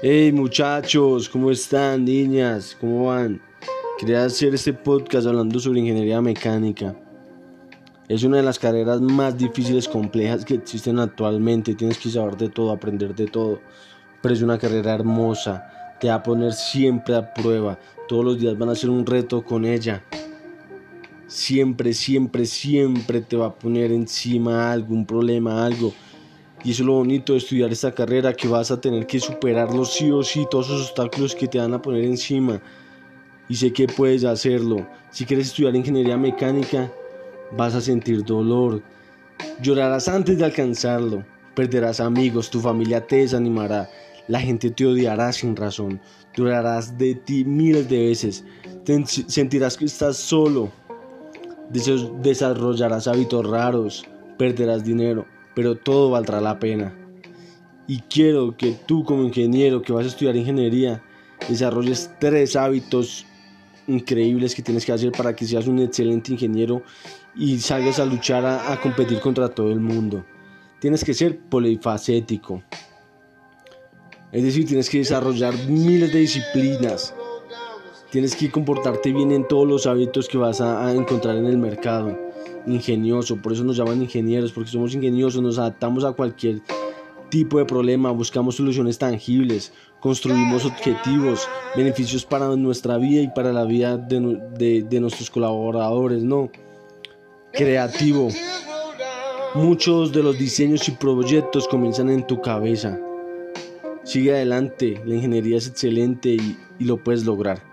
Hey muchachos, ¿cómo están? Niñas, ¿cómo van? Quería hacer este podcast hablando sobre ingeniería mecánica. Es una de las carreras más difíciles, complejas que existen actualmente. Tienes que saber de todo, aprender de todo. Pero es una carrera hermosa. Te va a poner siempre a prueba. Todos los días van a ser un reto con ella. Siempre, siempre, siempre te va a poner encima algún problema, algo y eso es lo bonito de estudiar esta carrera, que vas a tener que superarlo sí o sí, todos esos obstáculos que te van a poner encima. Y sé que puedes hacerlo. Si quieres estudiar ingeniería mecánica, vas a sentir dolor. Llorarás antes de alcanzarlo. Perderás amigos, tu familia te desanimará. La gente te odiará sin razón. Durarás de ti miles de veces. Sentirás que estás solo. Desarrollarás hábitos raros. Perderás dinero pero todo valdrá la pena. Y quiero que tú como ingeniero que vas a estudiar ingeniería desarrolles tres hábitos increíbles que tienes que hacer para que seas un excelente ingeniero y salgas a luchar a, competir contra todo el mundo. Tienes que ser polifacético. Es decir, tienes que desarrollar miles de disciplinas. Tienes que comportarte bien en todos los hábitos que vas a, encontrar en el mercado ingenioso, por eso nos llaman ingenieros, porque somos ingeniosos, nos adaptamos a cualquier tipo de problema, buscamos soluciones tangibles, construimos objetivos, beneficios para nuestra vida y para la vida de, nuestros colaboradores, ¿no? Creativo. Muchos de los diseños y proyectos comienzan en tu cabeza. Sigue adelante, la ingeniería es excelente y lo puedes lograr.